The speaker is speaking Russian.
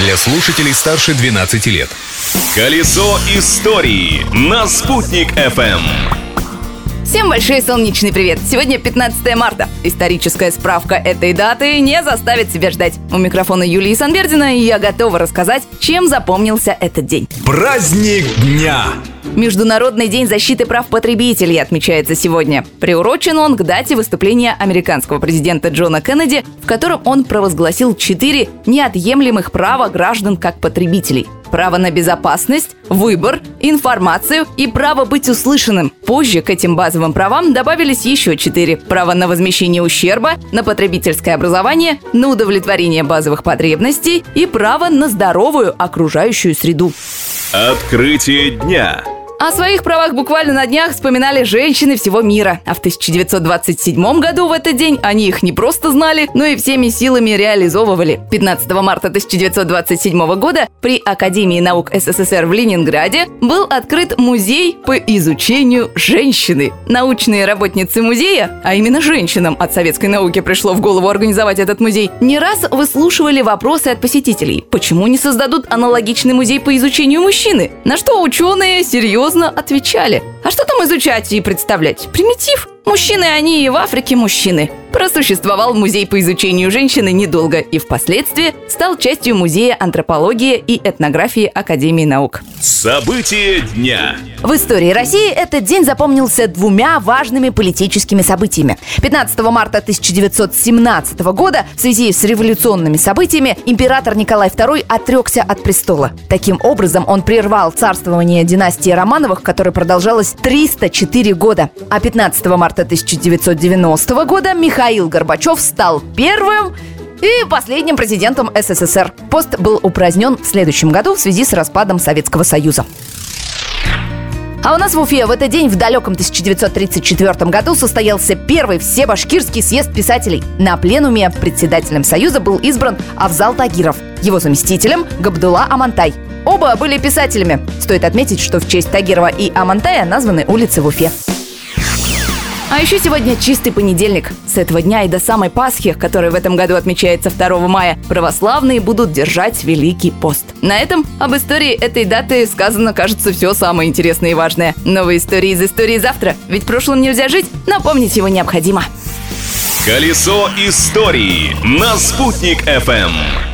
для слушателей старше 12 лет. Колесо истории на «Спутник FM. Всем большой солнечный привет! Сегодня 15 марта. Историческая справка этой даты не заставит себя ждать. У микрофона Юлии Санбердина, и я готова рассказать, чем запомнился этот день. Праздник дня! Международный день защиты прав потребителей отмечается сегодня. Приурочен он к дате выступления американского президента Джона Кеннеди, в котором он провозгласил четыре неотъемлемых права граждан как потребителей – право на безопасность, выбор, информацию и право быть услышанным. Позже к этим базовым правам добавились еще четыре. Право на возмещение ущерба, на потребительское образование, на удовлетворение базовых потребностей и право на здоровую окружающую среду. Открытие дня. О своих правах буквально на днях вспоминали женщины всего мира. А в 1927 году в этот день они их не просто знали, но и всеми силами реализовывали. 15 марта 1927 года при Академии наук СССР в Ленинграде был открыт музей по изучению женщины. Научные работницы музея, а именно женщинам от советской науки пришло в голову организовать этот музей, не раз выслушивали вопросы от посетителей. Почему не создадут аналогичный музей по изучению мужчины? На что ученые серьезно серьезно отвечали. А что там изучать и представлять? Примитив? Мужчины они и в Африке мужчины. Просуществовал музей по изучению женщины недолго и впоследствии стал частью Музея антропологии и этнографии Академии наук. События дня. В истории России этот день запомнился двумя важными политическими событиями. 15 марта 1917 года в связи с революционными событиями император Николай II отрекся от престола. Таким образом, он прервал царствование династии Романовых, которое продолжалось 304 года. А 15 марта 1990 года Михаил Горбачев стал первым и последним президентом СССР. Пост был упразднен в следующем году в связи с распадом Советского Союза. А у нас в Уфе в этот день в далеком 1934 году состоялся первый всебашкирский съезд писателей. На пленуме председателем Союза был избран Авзал Тагиров, его заместителем Габдулла Амантай. Оба были писателями. Стоит отметить, что в честь Тагирова и Амантая названы улицы в Уфе. А еще сегодня чистый понедельник. С этого дня и до самой Пасхи, которая в этом году отмечается 2 мая, православные будут держать Великий пост. На этом об истории этой даты сказано, кажется, все самое интересное и важное. Новые истории из истории завтра, ведь прошлым нельзя жить, напомнить его необходимо. Колесо истории на «Спутник FM.